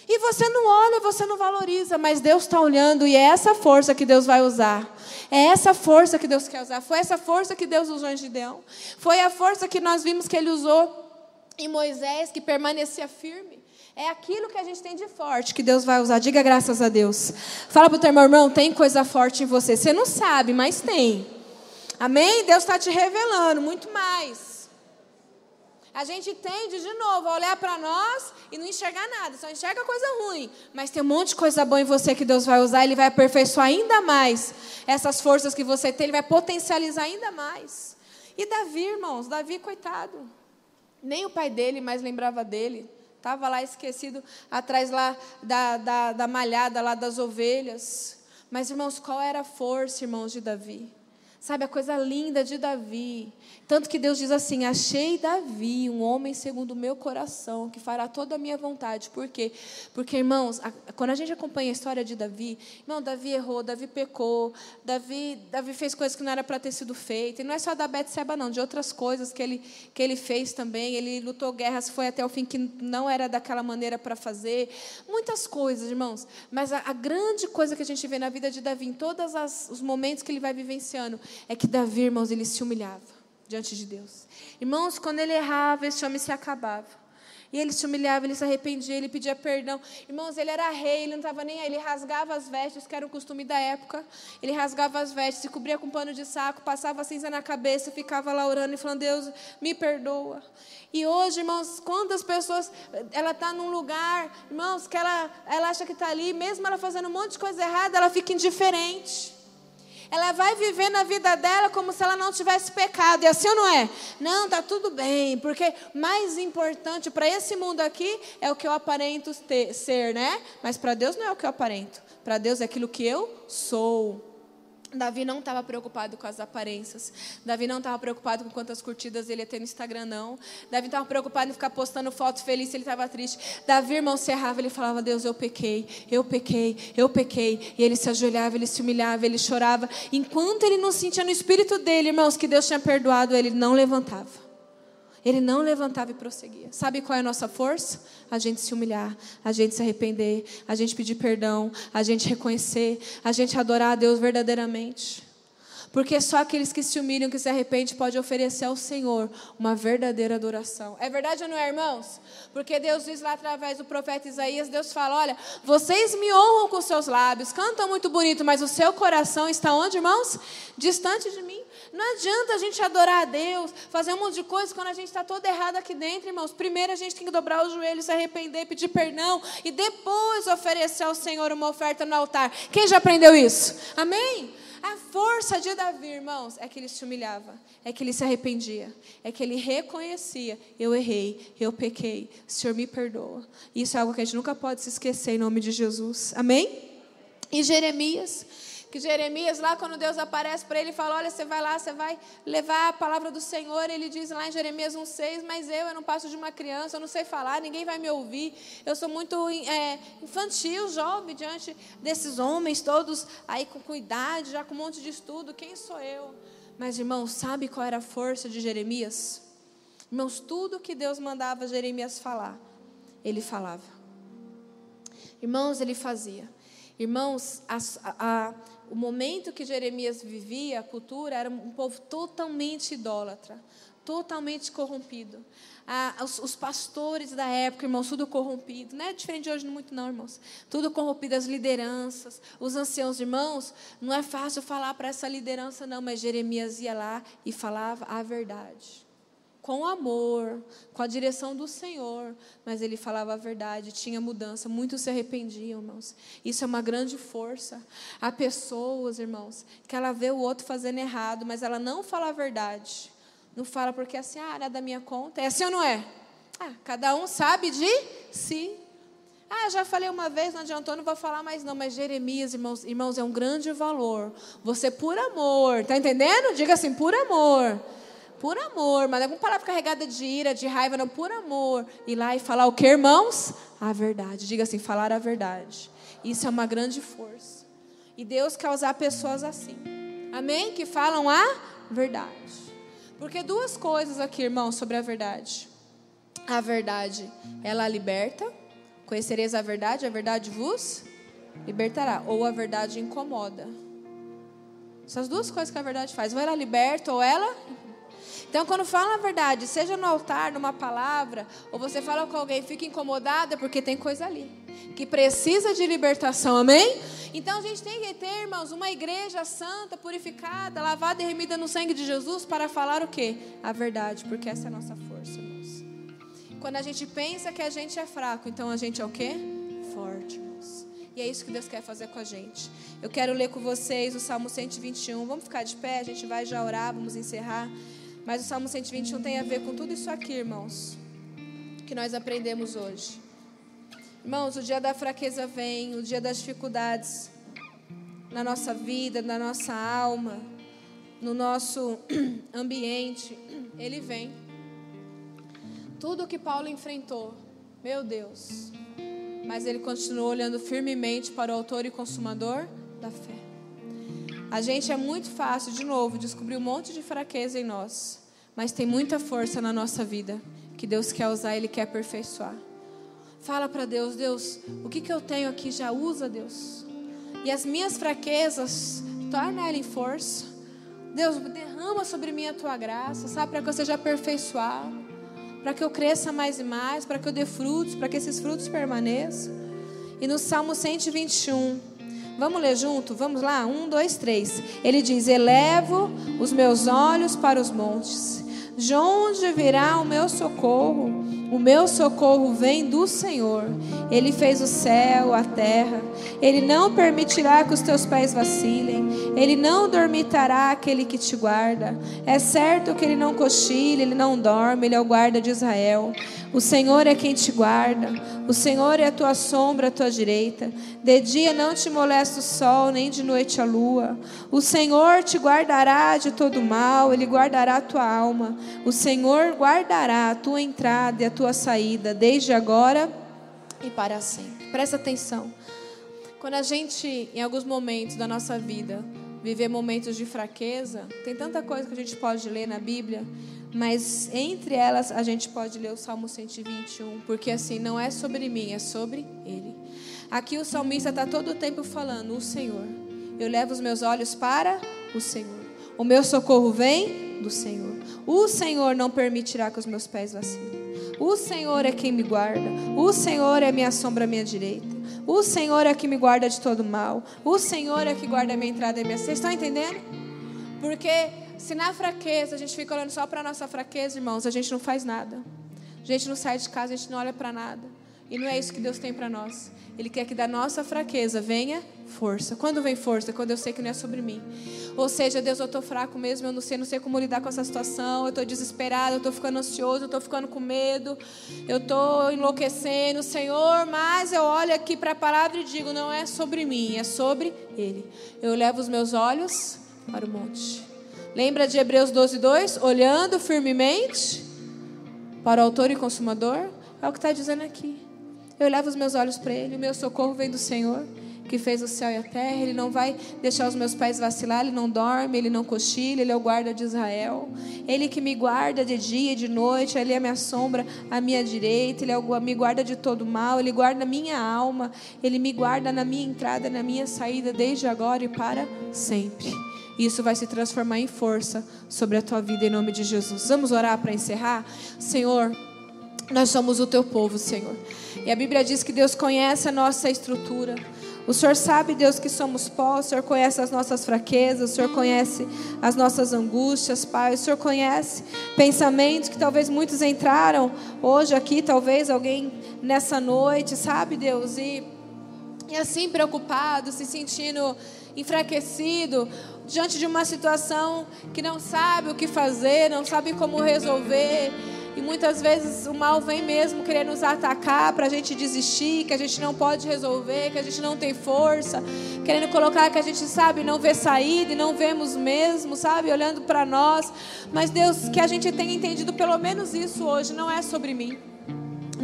E você não olha, você não valoriza, mas Deus está olhando e é essa força que Deus vai usar. É essa força que Deus quer usar. Foi essa força que Deus usou em Gideão. Foi a força que nós vimos que Ele usou em Moisés, que permanecia firme. É aquilo que a gente tem de forte que Deus vai usar. Diga graças a Deus. Fala para o teu irmão, irmão, tem coisa forte em você. Você não sabe, mas tem. Amém? Deus está te revelando muito mais. A gente tende, de novo, a olhar para nós e não enxergar nada, só enxerga coisa ruim. Mas tem um monte de coisa boa em você que Deus vai usar, Ele vai aperfeiçoar ainda mais essas forças que você tem, Ele vai potencializar ainda mais. E Davi, irmãos, Davi, coitado, nem o pai dele mais lembrava dele. Estava lá esquecido atrás lá da, da, da malhada lá das ovelhas. Mas, irmãos, qual era a força, irmãos, de Davi? Sabe, a coisa linda de Davi. Tanto que Deus diz assim: Achei Davi, um homem segundo o meu coração, que fará toda a minha vontade. Por quê? Porque, irmãos, a, quando a gente acompanha a história de Davi, irmão, Davi errou, Davi pecou, Davi, Davi fez coisas que não era para ter sido feitas. E não é só da Betseba, não, de outras coisas que ele, que ele fez também. Ele lutou guerras, foi até o fim que não era daquela maneira para fazer. Muitas coisas, irmãos. Mas a, a, grande coisa que a gente vê na vida de Davi, em todos os momentos que ele vai vivenciando, é que Davi, irmãos, ele se humilhava diante de Deus. Irmãos, quando ele errava, esse homem se acabava. E ele se humilhava, ele se arrependia, ele pedia perdão. Irmãos, ele era rei, ele não estava nem aí. Ele rasgava as vestes, que era o costume da época. Ele rasgava as vestes, se cobria com pano de saco, passava cinza na cabeça, ficava lá orando e falando: Deus, me perdoa. E hoje, irmãos, quantas pessoas. Ela está num lugar, irmãos, que ela, ela acha que está ali, mesmo ela fazendo um monte de coisa errada, ela fica indiferente. Ela vai viver na vida dela como se ela não tivesse pecado. E assim ou não é? Não, tá tudo bem, porque mais importante para esse mundo aqui é o que eu aparento ter, ser, né? Mas para Deus não é o que eu aparento. Para Deus é aquilo que eu sou. Davi não estava preocupado com as aparências. Davi não estava preocupado com quantas curtidas ele ia ter no Instagram, não. Davi estava preocupado em ficar postando fotos felizes se ele estava triste. Davi, irmão, se errava, ele falava: Deus, eu pequei, eu pequei, eu pequei. E ele se ajoelhava, ele se humilhava, ele chorava. Enquanto ele não sentia no espírito dele, irmãos, que Deus tinha perdoado, ele não levantava. Ele não levantava e prosseguia. Sabe qual é a nossa força? A gente se humilhar, a gente se arrepender, a gente pedir perdão, a gente reconhecer, a gente adorar a Deus verdadeiramente. Porque só aqueles que se humilham, que se arrependem, pode oferecer ao Senhor uma verdadeira adoração. É verdade ou não é, irmãos? Porque Deus diz lá através do profeta Isaías, Deus fala: olha, vocês me honram com seus lábios, cantam muito bonito, mas o seu coração está onde, irmãos? Distante de mim. Não adianta a gente adorar a Deus, fazer um monte de coisas quando a gente está todo errado aqui dentro, irmãos. Primeiro a gente tem que dobrar os joelhos, se arrepender, pedir perdão e depois oferecer ao Senhor uma oferta no altar. Quem já aprendeu isso? Amém? A força de Davi, irmãos, é que ele se humilhava, é que ele se arrependia, é que ele reconhecia: eu errei, eu pequei, o Senhor me perdoa. Isso é algo que a gente nunca pode se esquecer em nome de Jesus. Amém? E Jeremias, que Jeremias, lá quando Deus aparece para ele, fala: Olha, você vai lá, você vai levar a palavra do Senhor. Ele diz lá em Jeremias 1,6: Mas eu, eu não passo de uma criança, eu não sei falar, ninguém vai me ouvir. Eu sou muito é, infantil, jovem, diante desses homens todos aí com cuidado, já com um monte de estudo. Quem sou eu? Mas, irmãos, sabe qual era a força de Jeremias? Irmãos, tudo que Deus mandava Jeremias falar, ele falava. Irmãos, ele fazia. Irmãos, a, a, o momento que Jeremias vivia, a cultura, era um povo totalmente idólatra, totalmente corrompido. Ah, os, os, pastores da época, irmãos, tudo corrompido. Não é diferente de hoje, muito não, irmãos. Tudo corrompido, as lideranças, os anciãos, irmãos. Não é fácil falar para essa liderança, não, mas Jeremias ia lá e falava a verdade com amor, com a direção do Senhor, mas ele falava a verdade, tinha mudança, muitos se arrependiam, irmãos. Isso é uma grande força. Há pessoas, irmãos, que ela vê o outro fazendo errado, mas ela não fala a verdade. Não fala porque assim, ah, é da minha conta. É assim ou não é? Ah, cada um sabe de si. Ah, já falei uma vez, não adiantou, não vou falar mais não. Mas Jeremias, irmãos, irmãos, é um grande valor. Você por amor, tá entendendo? Diga assim, por amor por amor, mas alguma palavra carregada de ira, de raiva, não, por amor. Ir lá e falar o que, irmãos? A verdade. Diga assim, falar a verdade. Isso é uma grande força. E Deus quer usar pessoas assim. Amém? Que falam a verdade. Porque duas coisas aqui, irmãos, sobre a verdade. A verdade, ela liberta. Conhecereis a verdade, a verdade vos libertará. Ou a verdade incomoda. Essas duas coisas que a verdade faz. Ou ela liberta, ou ela. Então, quando fala a verdade, seja no altar, numa palavra, ou você fala com alguém fica incomodada, porque tem coisa ali que precisa de libertação, amém? Então a gente tem que ter, irmãos, uma igreja santa, purificada, lavada e remida no sangue de Jesus para falar o quê? A verdade, porque essa é a nossa força, irmãos. Quando a gente pensa que a gente é fraco, então a gente é o quê? Forte, irmãos. E é isso que Deus quer fazer com a gente. Eu quero ler com vocês o Salmo 121. Vamos ficar de pé, a gente vai já orar, vamos encerrar. Mas o Salmo 121 tem a ver com tudo isso aqui, irmãos, que nós aprendemos hoje. Irmãos, o dia da fraqueza vem, o dia das dificuldades na nossa vida, na nossa alma, no nosso ambiente, ele vem. Tudo que Paulo enfrentou, meu Deus, mas ele continuou olhando firmemente para o autor e consumador da fé. A gente é muito fácil, de novo, descobrir um monte de fraqueza em nós, mas tem muita força na nossa vida que Deus quer usar, Ele quer aperfeiçoar. Fala para Deus, Deus, o que, que eu tenho aqui já usa, Deus. E as minhas fraquezas, torna ela em força. Deus, derrama sobre mim a tua graça, sabe, para que eu seja aperfeiçoado, para que eu cresça mais e mais, para que eu dê frutos, para que esses frutos permaneçam. E no Salmo 121, vamos ler junto? Vamos lá? Um, dois, três. Ele diz: Elevo os meus olhos para os montes, de onde virá o meu socorro? O meu socorro vem do Senhor. Ele fez o céu, a terra. Ele não permitirá que os teus pés vacilem. Ele não dormitará aquele que te guarda. É certo que ele não cochila, ele não dorme, ele é o guarda de Israel. O Senhor é quem te guarda. O Senhor é a tua sombra à tua direita. De dia não te molesta o sol, nem de noite a lua. O Senhor te guardará de todo mal, ele guardará a tua alma. O Senhor guardará a tua entrada e a tua saída, desde agora e para sempre. Presta atenção. Quando a gente, em alguns momentos da nossa vida, viver momentos de fraqueza, tem tanta coisa que a gente pode ler na Bíblia mas entre elas a gente pode ler o Salmo 121, porque assim, não é sobre mim, é sobre Ele. Aqui o salmista está todo o tempo falando: O Senhor. Eu levo os meus olhos para o Senhor. O meu socorro vem do Senhor. O Senhor não permitirá que os meus pés vacilem. O Senhor é quem me guarda. O Senhor é minha sombra à minha direita. O Senhor é que me guarda de todo mal. O Senhor é que guarda a minha entrada e minha. Vocês estão entendendo? Porque se na fraqueza a gente fica olhando só para a nossa fraqueza, irmãos, a gente não faz nada. A gente não sai de casa, a gente não olha para nada. E não é isso que Deus tem para nós. Ele quer que da nossa fraqueza venha força. Quando vem força? Quando eu sei que não é sobre mim. Ou seja, Deus, eu estou fraco mesmo, eu não sei, não sei como lidar com essa situação, eu estou desesperado, eu estou ficando ansioso, eu estou ficando com medo, eu estou enlouquecendo, Senhor, mas eu olho aqui para a palavra e digo, não é sobre mim, é sobre Ele. Eu levo os meus olhos para o monte. Lembra de Hebreus 12, 2? Olhando firmemente para o autor e consumador. É o que está dizendo aqui. Eu levo os meus olhos para Ele, o meu socorro vem do Senhor, que fez o céu e a terra. Ele não vai deixar os meus pés vacilar, Ele não dorme, Ele não cochila, Ele é o guarda de Israel. Ele que me guarda de dia e de noite, Ele é a minha sombra à minha direita, Ele é o, me guarda de todo mal, Ele guarda a minha alma, Ele me guarda na minha entrada, na minha saída, desde agora e para sempre. E isso vai se transformar em força sobre a tua vida em nome de Jesus. Vamos orar para encerrar? Senhor, nós somos o teu povo, Senhor. E a Bíblia diz que Deus conhece a nossa estrutura. O Senhor sabe, Deus, que somos pó, o Senhor conhece as nossas fraquezas, o Senhor conhece as nossas angústias, Pai. O Senhor conhece pensamentos que talvez muitos entraram hoje aqui, talvez alguém nessa noite, sabe, Deus? E, e assim preocupado, se sentindo enfraquecido diante de uma situação que não sabe o que fazer, não sabe como resolver. E muitas vezes o mal vem mesmo querer nos atacar para a gente desistir, que a gente não pode resolver, que a gente não tem força, querendo colocar que a gente sabe não vê saída e não vemos mesmo, sabe, olhando para nós. Mas Deus, que a gente tenha entendido pelo menos isso hoje, não é sobre mim.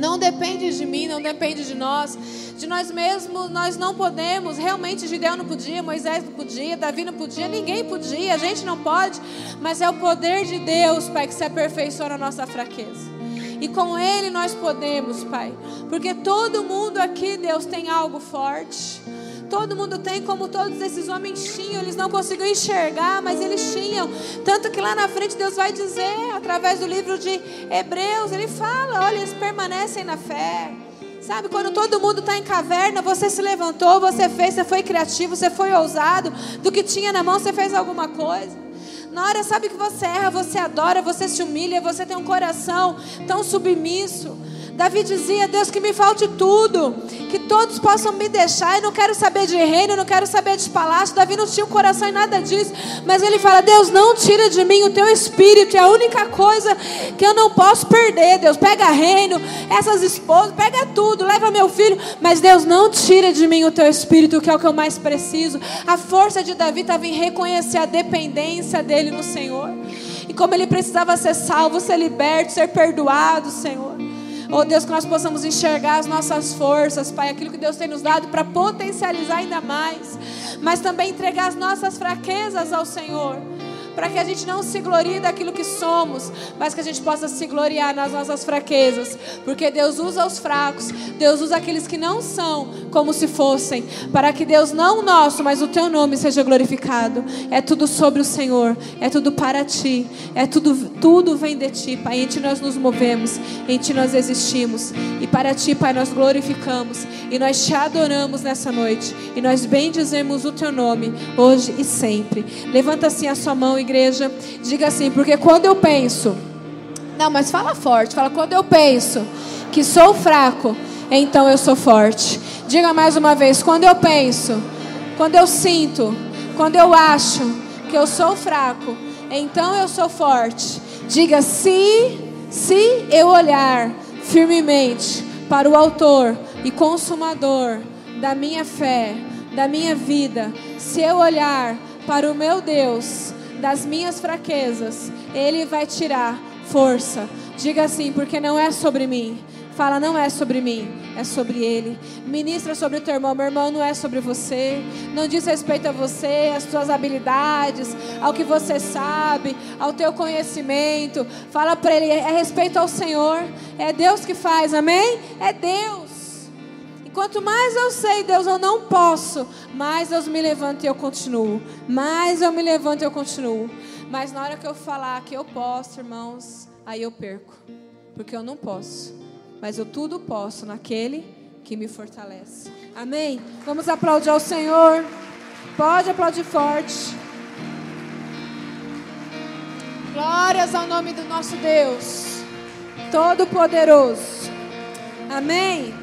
Não depende de mim, não depende de nós, de nós mesmos, nós não podemos. Realmente, Gideão não podia, Moisés não podia, Davi não podia, ninguém podia, a gente não pode, mas é o poder de Deus, Pai, que se aperfeiçoa na nossa fraqueza. E com Ele nós podemos, Pai, porque todo mundo aqui, Deus, tem algo forte. Todo mundo tem, como todos esses homens tinham. Eles não conseguiam enxergar, mas eles tinham. Tanto que lá na frente Deus vai dizer, através do livro de Hebreus, Ele fala: olha, eles permanecem na fé. Sabe, quando todo mundo está em caverna, você se levantou, você fez, você foi criativo, você foi ousado. Do que tinha na mão, você fez alguma coisa. Na hora, sabe que você erra, você adora, você se humilha, você tem um coração tão submisso. Davi dizia: Deus, que me falte tudo, que todos possam me deixar. Eu não quero saber de reino, eu não quero saber de palácio. Davi não tinha um coração em nada disso, mas ele fala: Deus, não tira de mim o teu espírito, é a única coisa que eu não posso perder. Deus, pega reino, essas esposas, pega tudo, leva meu filho, mas Deus, não tira de mim o teu espírito, que é o que eu mais preciso. A força de Davi estava em reconhecer a dependência dele no Senhor. E como ele precisava ser salvo, ser liberto, ser perdoado, Senhor. Oh Deus, que nós possamos enxergar as nossas forças, Pai, aquilo que Deus tem nos dado para potencializar ainda mais, mas também entregar as nossas fraquezas ao Senhor para que a gente não se glorie daquilo que somos, mas que a gente possa se gloriar nas nossas fraquezas, porque Deus usa os fracos, Deus usa aqueles que não são como se fossem, para que Deus não o nosso, mas o teu nome seja glorificado. É tudo sobre o Senhor, é tudo para ti, é tudo tudo vem de ti, Pai. Em ti nós nos movemos, em ti nós existimos e para ti, Pai, nós glorificamos e nós te adoramos nessa noite e nós bendizemos o teu nome hoje e sempre. Levanta assim a sua mão igreja, diga assim, porque quando eu penso, não, mas fala forte, fala quando eu penso que sou fraco, então eu sou forte. Diga mais uma vez, quando eu penso, quando eu sinto, quando eu acho que eu sou fraco, então eu sou forte. Diga se, se eu olhar firmemente para o autor e consumador da minha fé, da minha vida, se eu olhar para o meu Deus, das minhas fraquezas, Ele vai tirar força. Diga assim, porque não é sobre mim. Fala, não é sobre mim, é sobre Ele. Ministra sobre o teu irmão. Meu irmão não é sobre você. Não diz respeito a você, às suas habilidades, ao que você sabe, ao teu conhecimento. Fala para Ele, é respeito ao Senhor. É Deus que faz, amém? É Deus. Quanto mais eu sei, Deus, eu não posso, mais Deus me levanta e eu continuo. Mais eu me levanto e eu continuo. Mas na hora que eu falar que eu posso, irmãos, aí eu perco. Porque eu não posso. Mas eu tudo posso naquele que me fortalece. Amém? Vamos aplaudir ao Senhor. Pode aplaudir forte. Glórias ao nome do nosso Deus, Todo-Poderoso. Amém.